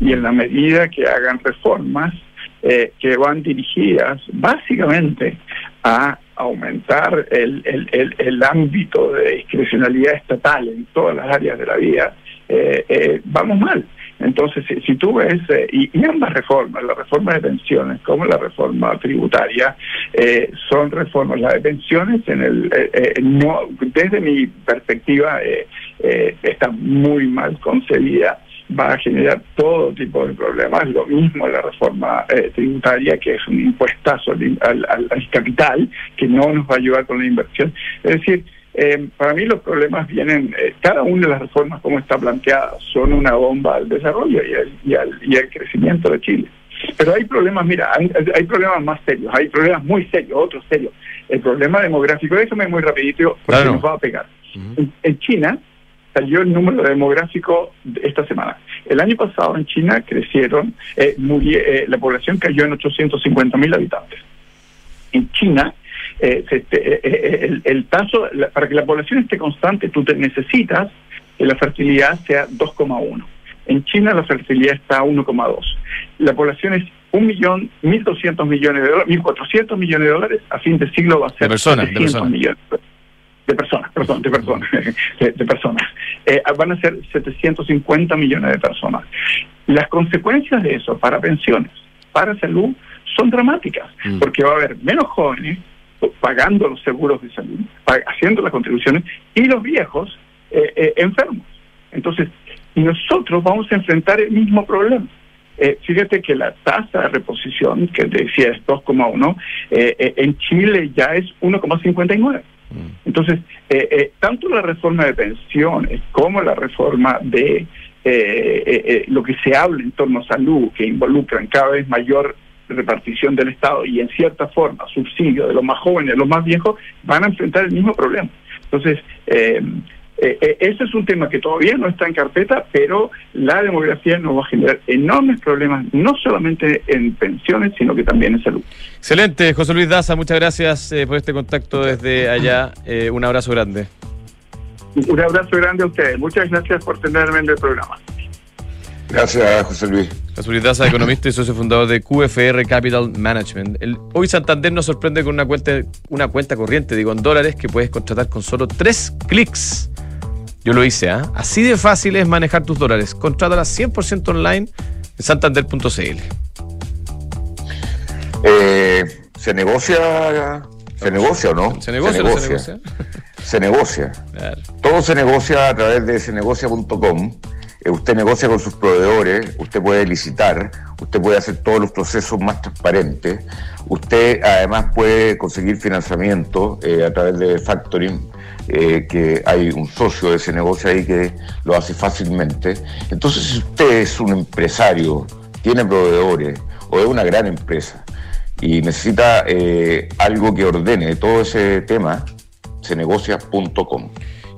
y en la medida que hagan reformas eh, que van dirigidas básicamente a aumentar el, el, el, ámbito de discrecionalidad estatal en todas las áreas de la vida, eh, eh, vamos mal. Entonces, si, tú ves, y, ambas reformas, la reforma de pensiones como la reforma tributaria, son reformas, la de pensiones, en el, no, desde mi perspectiva, está muy mal concebida va a generar todo tipo de problemas. Lo mismo la reforma eh, tributaria, que es un impuestazo al, al, capital, que no nos va a ayudar con la inversión. Es decir, eh, para mí los problemas vienen, eh, cada una de las reformas como está planteada son una bomba al desarrollo y al, y al, y al crecimiento de Chile. Pero hay problemas, mira, hay, hay, problemas más serios, hay problemas muy serios, otros serios. El problema demográfico, déjame muy rapidito porque Claro. nos va a pegar. en, en China salió el número demográfico de esta semana. El año pasado en China crecieron, eh, muri- eh, la población cayó en 850 mil habitantes. En China, eh, este, eh, eh, el, el taso, la- para que la población esté constante, tú te necesitas que la fertilidad sea 2,1. En China la fertilidad está a 1,2. La población es un millón, 1.200 millones de dólares, 1.400 millones de dólares, a fin de siglo va a ser De personas, de 700 personas. millones de personas, perdón, de personas, de, de personas. Eh, van a ser 750 millones de personas. Las consecuencias de eso para pensiones, para salud, son dramáticas, Mm. porque va a haber menos jóvenes pagando los seguros de salud, haciendo las contribuciones, y los viejos eh, eh, enfermos. Entonces, nosotros vamos a enfrentar el mismo problema. Eh, fíjate que la tasa de reposición, que decía es 2,1, eh, eh, en Chile ya es 1,59. Entonces, eh, eh, tanto la reforma de pensiones como la reforma de eh, eh, eh, lo que se habla en torno a salud, que involucran cada vez mayor repartición del Estado y en cierta forma subsidio de los más jóvenes, de los más viejos, van a enfrentar el mismo problema. Entonces, eh, eh, ese es un tema que todavía no está en carpeta, pero la demografía nos va a generar enormes problemas, no solamente en pensiones, sino que también en salud. Excelente, José Luis Daza, muchas gracias eh, por este contacto desde allá. Eh, un abrazo grande. Un abrazo grande a ustedes. Muchas gracias por tenerme en el programa. Gracias, José Luis. José Luis Daza, economista y socio fundador de QFR Capital Management. El- hoy Santander nos sorprende con una cuenta, una cuenta corriente, digo, en dólares que puedes contratar con solo tres clics. Yo lo hice, ¿ah? Así de fácil es manejar tus dólares. Contrátala 100% online en santander.cl. Eh, ¿Se negocia? ¿Se negocia o no? ¿Se negocia o no se negocia? Se negocia. Claro. Todo se negocia a través de senegocia.com. Eh, usted negocia con sus proveedores, usted puede licitar, usted puede hacer todos los procesos más transparentes. Usted además puede conseguir financiamiento eh, a través de factoring, eh, que hay un socio de ese negocio ahí que lo hace fácilmente. Entonces, si usted es un empresario, tiene proveedores o es una gran empresa y necesita eh, algo que ordene todo ese tema, senegocia.com.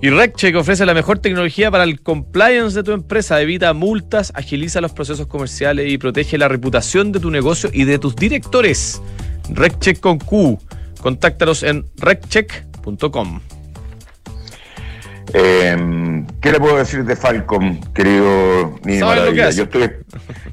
Y RecCheck ofrece la mejor tecnología para el compliance de tu empresa. Evita multas, agiliza los procesos comerciales y protege la reputación de tu negocio y de tus directores. RecCheck con Q. Contáctalos en reccheck.com. Eh, ¿Qué le puedo decir de Falcom, querido Niño. Yo estoy,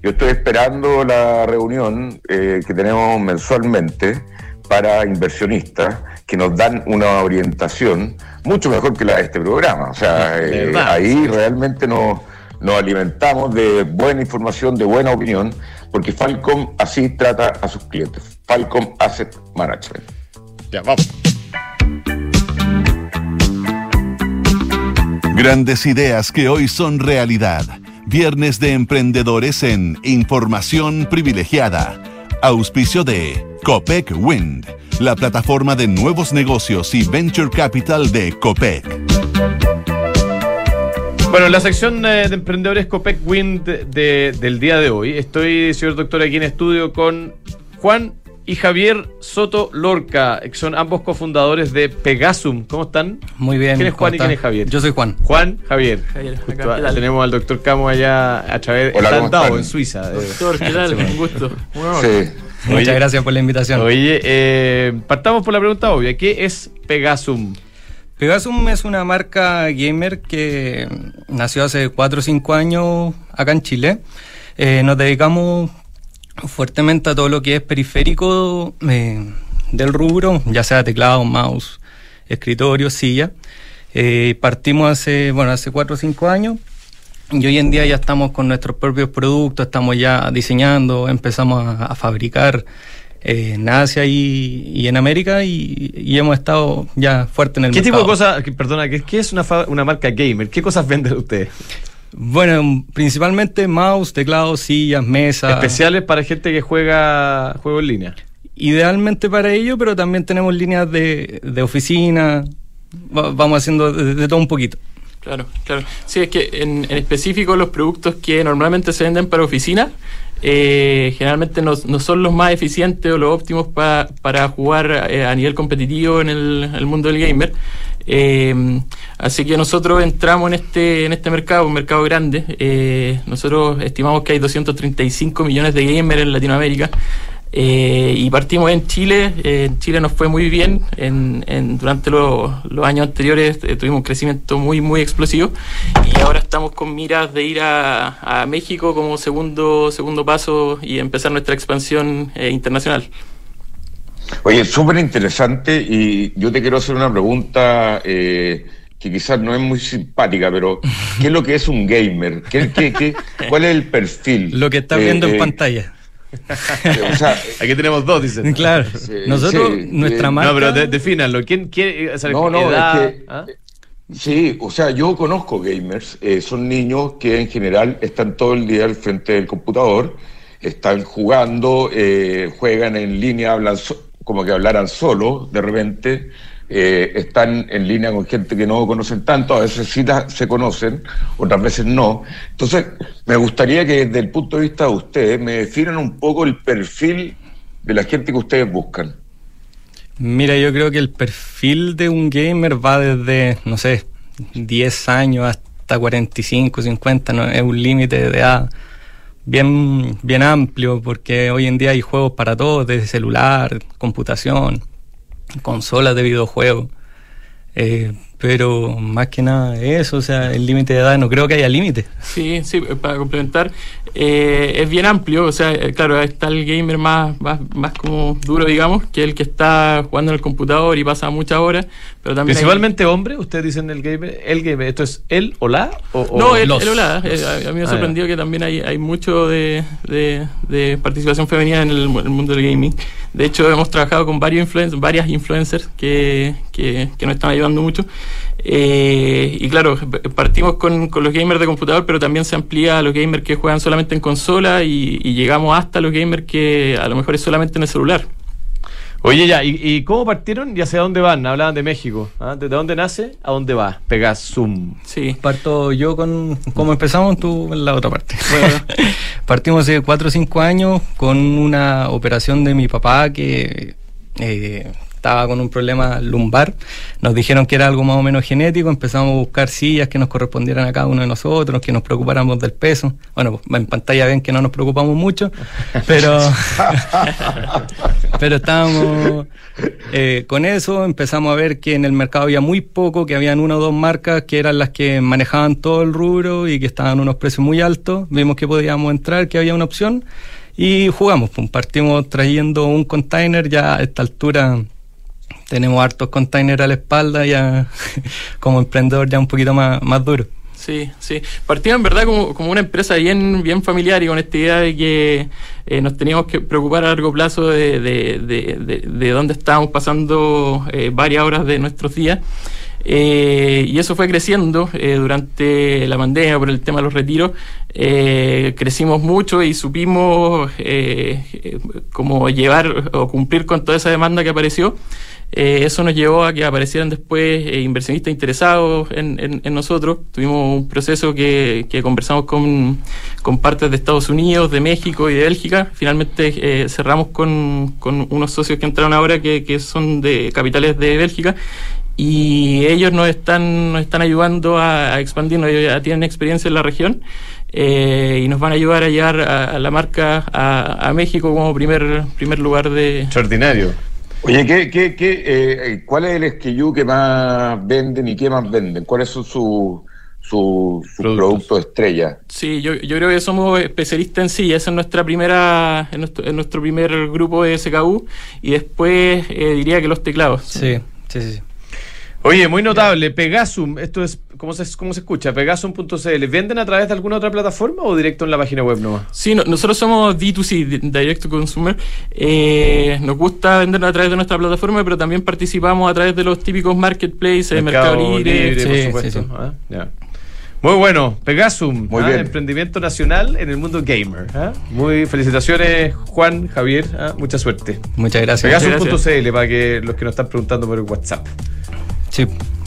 yo estoy esperando la reunión eh, que tenemos mensualmente para inversionistas que nos dan una orientación mucho mejor que la de este programa. O sea, eh, ¿Verdad? ahí realmente nos, nos alimentamos de buena información, de buena opinión, porque Falcom así trata a sus clientes. Falcom Asset Management. Ya, vamos. Grandes ideas que hoy son realidad. Viernes de emprendedores en Información Privilegiada. Auspicio de Copec Wind, la plataforma de nuevos negocios y venture capital de Copec. Bueno, en la sección de emprendedores Copec Wind de- del día de hoy, estoy, señor doctor, aquí en estudio con Juan y Javier Soto Lorca, que son ambos cofundadores de Pegasum. ¿Cómo están? Muy bien. ¿Quién es ¿cómo Juan y quién es Javier? Yo soy Juan. Juan, Javier. Javier, tenemos al doctor Camo allá a través está ¿cómo en Suiza. Doctor, ¿qué tal? Un gusto. Un honor. Sí. Muchas gracias por la invitación. Oye, eh, partamos por la pregunta obvia. ¿Qué es Pegasum? Pegasum es una marca gamer que nació hace 4 o 5 años acá en Chile. Eh, nos dedicamos fuertemente a todo lo que es periférico eh, del rubro, ya sea teclado, mouse, escritorio, silla. Eh, partimos hace, bueno, hace 4 o 5 años y hoy en día ya estamos con nuestros propios productos, estamos ya diseñando, empezamos a, a fabricar eh, en Asia y, y en América y, y hemos estado ya fuerte en el ¿Qué tipo de cosas, perdona, ¿qué, qué es una, fa- una marca gamer? ¿Qué cosas venden ustedes? Bueno, principalmente mouse, teclados, sillas, mesas. Especiales para gente que juega juego en línea. Idealmente para ello, pero también tenemos líneas de, de oficina, va- vamos haciendo de, de todo un poquito. Claro, claro. Sí, es que en, en específico los productos que normalmente se venden para oficina, eh, generalmente no, no son los más eficientes o los óptimos pa- para jugar eh, a nivel competitivo en el, el mundo del gamer. Eh, así que nosotros entramos en este, en este mercado, un mercado grande. Eh, nosotros estimamos que hay 235 millones de gamers en Latinoamérica. Eh, y partimos en Chile. Eh, en Chile nos fue muy bien. En, durante los, años anteriores tuvimos un crecimiento muy, muy explosivo. Y ahora estamos con miras de ir a, a México como segundo, segundo paso y empezar nuestra expansión internacional. Oye, súper interesante y yo te quiero hacer una pregunta eh, que quizás no es muy simpática, pero ¿qué es lo que es un gamer? ¿Qué, qué- qué- cuál es el perfil? Lo que estás Eh, viendo en eh, pantalla. O sea, Aquí tenemos dos, dicen. Claro. sí, Nosotros, sí, nuestra eh, marca... No, pero de- defínanlo. ¿Quién quiere? O sea, No, no, edad? es que- ¿Ah? Sí, o sea, yo conozco gamers, eh, son niños que en general están todo el día al frente del computador, están jugando, eh, juegan en línea, hablan so- como que hablaran solo de repente, eh, están en línea con gente que no conocen tanto, a veces sí se conocen, otras veces no. Entonces, me gustaría que desde el punto de vista de ustedes me definan un poco el perfil de la gente que ustedes buscan. Mira, yo creo que el perfil de un gamer va desde, no sé, 10 años hasta 45, 50, ¿no? es un límite de edad bien, bien amplio porque hoy en día hay juegos para todos, desde celular, computación, consolas de videojuegos. Eh, pero más que nada eso, o sea, el límite de edad, no creo que haya límite. Sí, sí, eh, para complementar, eh, es bien amplio, o sea, eh, claro, está el gamer más, más, más como duro, digamos, que el que está jugando en el computador y pasa muchas horas, pero también... hay- Principalmente hombre, ustedes dicen el gamer, el gamer, ¿esto es él o la? O, o No, el, los? el hola, eh, a, a mí me ha Ah, sorprendido que también hay, hay mucho de, de- de participación femenina en el, mu- el mundo del gaming. De hecho, hemos trabajado con varios influen- varias influencers que, que, que nos están ayudando mucho. Eh, y claro, partimos con, con los gamers de computador, pero también se amplía a los gamers que juegan solamente en consola y, y llegamos hasta los gamers que a lo mejor es solamente en el celular. Oye, ya, ¿y, y cómo partieron y hacia dónde van? Hablaban de México. ¿ah? ¿Desde dónde nace? ¿A dónde va? Pegasum. Sí. Parto yo con cómo empezamos, tú en la otra parte. Partimos hace 4 o 5 años con una operación de mi papá que eh, estaba con un problema lumbar. Nos dijeron que era algo más o menos genético. Empezamos a buscar sillas que nos correspondieran a cada uno de nosotros, que nos preocupáramos del peso. Bueno, pues, en pantalla ven que no nos preocupamos mucho, pero, pero estábamos eh, con eso. Empezamos a ver que en el mercado había muy poco, que habían una o dos marcas que eran las que manejaban todo el rubro y que estaban a unos precios muy altos. Vimos que podíamos entrar, que había una opción y jugamos. Pum, partimos trayendo un container ya a esta altura. Tenemos hartos containers a la espalda, ya como emprendedor ya un poquito más, más duro. Sí, sí. Partimos en verdad como, como una empresa bien, bien familiar y con esta idea de que eh, nos teníamos que preocupar a largo plazo de, de, de, de- de dónde estábamos pasando eh, varias horas de nuestros días. Eh, y eso fue creciendo durante la pandemia por el tema de los retiros. Crecimos mucho y supimos como llevar o cumplir con toda esa demanda que apareció. Eh, eso nos llevó a que aparecieran después eh, inversionistas interesados en, en- nosotros. Tuvimos un proceso que, que conversamos con, con partes de Estados Unidos, de México y de Bélgica. Finalmente eh, cerramos con, con unos socios que entraron ahora que, que son de capitales de Bélgica y ellos nos están, nos están ayudando a, a expandirnos, ellos ya tienen experiencia en la región eh, y nos van a ayudar a llevar a, a la marca a, a México como primer, primer lugar de... Extraordinario. Oye, ¿qué, qué, qué, eh, ¿cuál es el SKU que más venden y qué más venden? ¿Cuáles son sus su, Productos. productos estrella? Sí, yo, yo creo que somos especialistas en sí, esa es nuestra primera, es nuestro, es nuestro primer grupo de SKU y después eh, diría que los teclados. Sí, sí, sí. sí. Oye, muy notable, Pegasum, esto es, ¿cómo se, cómo se escucha? Pegasum.cl. ¿Venden a través de alguna otra plataforma o directo en la página web nomás? Sí, no- nosotros somos D2C, di- Direct to Consumer. Eh, nos gusta vender a través de nuestra plataforma, pero también participamos a través de los típicos marketplaces, Mercado, Libre. por Sí, supuesto. sí, sí. Ah. Muy bueno, Pegasum, Muy ah, bien. emprendimiento nacional en el mundo gamer. ah. Muy felicitaciones, Juan, Javier, ah, mucha suerte. Muchas gracias. Pegasum.cl para que los que nos están preguntando por el WhatsApp. Sí,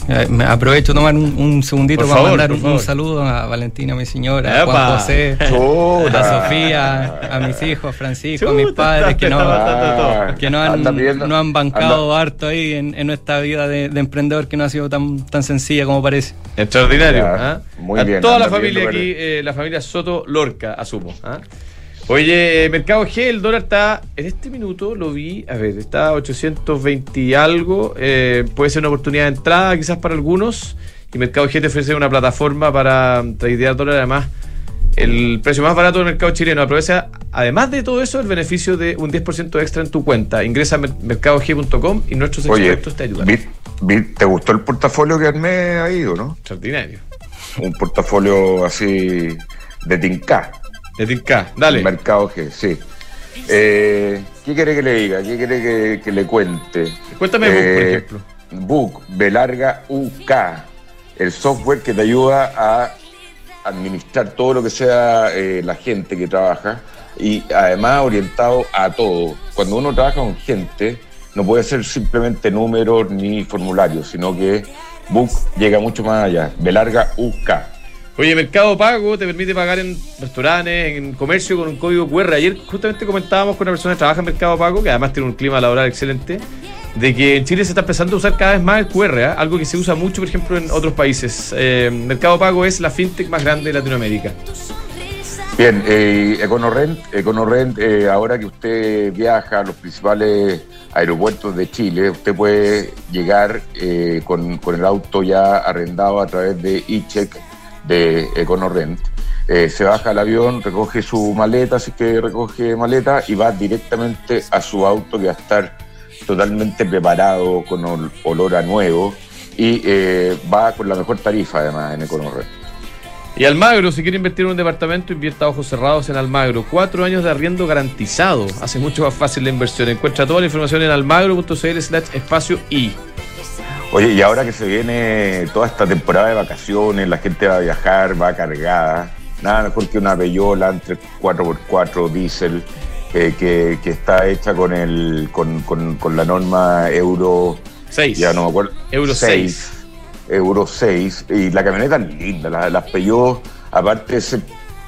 Eh, me aprovecho de tomar un, un segundito Por para favor, mandar un, un saludo a Valentina, mi señora, a. Juan José, Chuta. a Sofía, a mis hijos, a Francisco, a mis Chuta, padres que, no. Ah, que nos han, nos han bancado anda- harto ahí en, en nuestra vida de, de emprendedor que no ha sido tan, tan sencilla como parece. Extraordinario. Ya, ¿ah? muy A bien, Toda la familia aquí, eh, la familia Soto Lorca, asumo. Oye, Mercado G, el dólar está, en este minuto lo vi, a ver, está a 820 y algo. eh, puede ser una oportunidad de entrada quizás para algunos. Y Mercado G te ofrece una plataforma para tradear dólares, además el precio más barato del mercado chileno. Aprovecha, además de todo eso, el beneficio de un 10% extra en tu cuenta. Ingresa a mer- mercadog.com y nuestros Oye, expertos te ayudan. ¿te gustó el portafolio que armé ahí o no? Extraordinario. Un portafolio así de Tinca. De Tinca, dale. Mercado G, sí. Eh, ¿Qué quiere que le diga? ¿Qué quiere que, que le cuente? Cuéntame, Book, por Eh, ejemplo. Book, B larga UK, el software que te ayuda a administrar todo lo que sea eh, la gente que trabaja y además orientado a todo. Cuando uno trabaja con gente, no puede ser simplemente números ni formularios, sino que Book llega mucho más allá. B larga UK. Oye, Mercado Pago te permite pagar en restaurantes, en comercio con un código QR. Ayer justamente comentábamos con una persona que trabaja en Mercado Pago, que además tiene un clima laboral excelente, de que en Chile se está empezando a usar cada vez más el QR, ¿eh? algo que se usa mucho, por ejemplo, en otros países. Eh, Mercado Pago es la fintech más grande de Latinoamérica. Bien, eh, EconoRent, EconoRent eh, ahora que usted viaja a los principales aeropuertos de Chile, usted puede llegar con, con el auto ya arrendado a través de eCheck de EconoRent. Eh, se baja al avión, recoge su maleta, así que recoge maleta y va directamente a su auto que va a estar totalmente preparado con ol- olor a nuevo y eh, va con la mejor tarifa además en EconoRent. Y Almagro, si quiere invertir en un departamento, invierta ojos cerrados en Almagro. Cuatro años de arriendo garantizado. Hace mucho más fácil la inversión. Encuentra toda la información en almagro.cl slash espacio y. Oye, y ahora que se viene toda esta temporada de vacaciones, la gente va a viajar, va cargada. Nada mejor que una Bellola entre 4x4 diésel eh, que, que está hecha con el con, con- con la norma Euro, 6. ya no me acuerdo, Euro 6. Euro 6. Y la camioneta es linda, la- las Peugeot, aparte es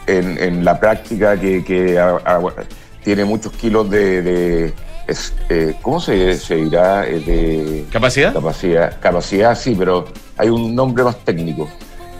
en, en la práctica que, que a- a- tiene muchos kilos de... de- es, eh, ¿Cómo se, se dirá? Eh, de, ¿Capacidad? Capacidad, capacidad sí, pero hay un nombre más técnico.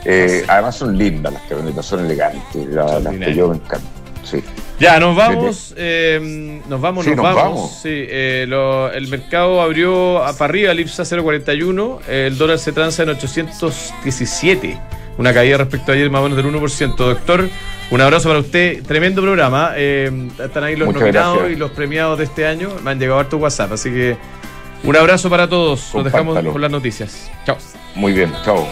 Eh, además son lindas las camionetas, son elegantes. La- las Extraordinario. Peugeot me encantan. Sí. Ya, nos vamos. eh, nos vamos, Sí, nos, nos vamos. vamos. Sí, eh, lo- el mercado abrió para arriba, el IPSA 0.41. El dólar se transa en 817. Una caída respecto a ayer más o menos del 1%. Doctor, un abrazo para usted. Tremendo programa. eh, están ahí los Muchas nominados gracias. y los premiados de este año. Me han llegado harto WhatsApp. Así que un abrazo para todos. Nos dejamos con las noticias. Chao. Muy bien, chao.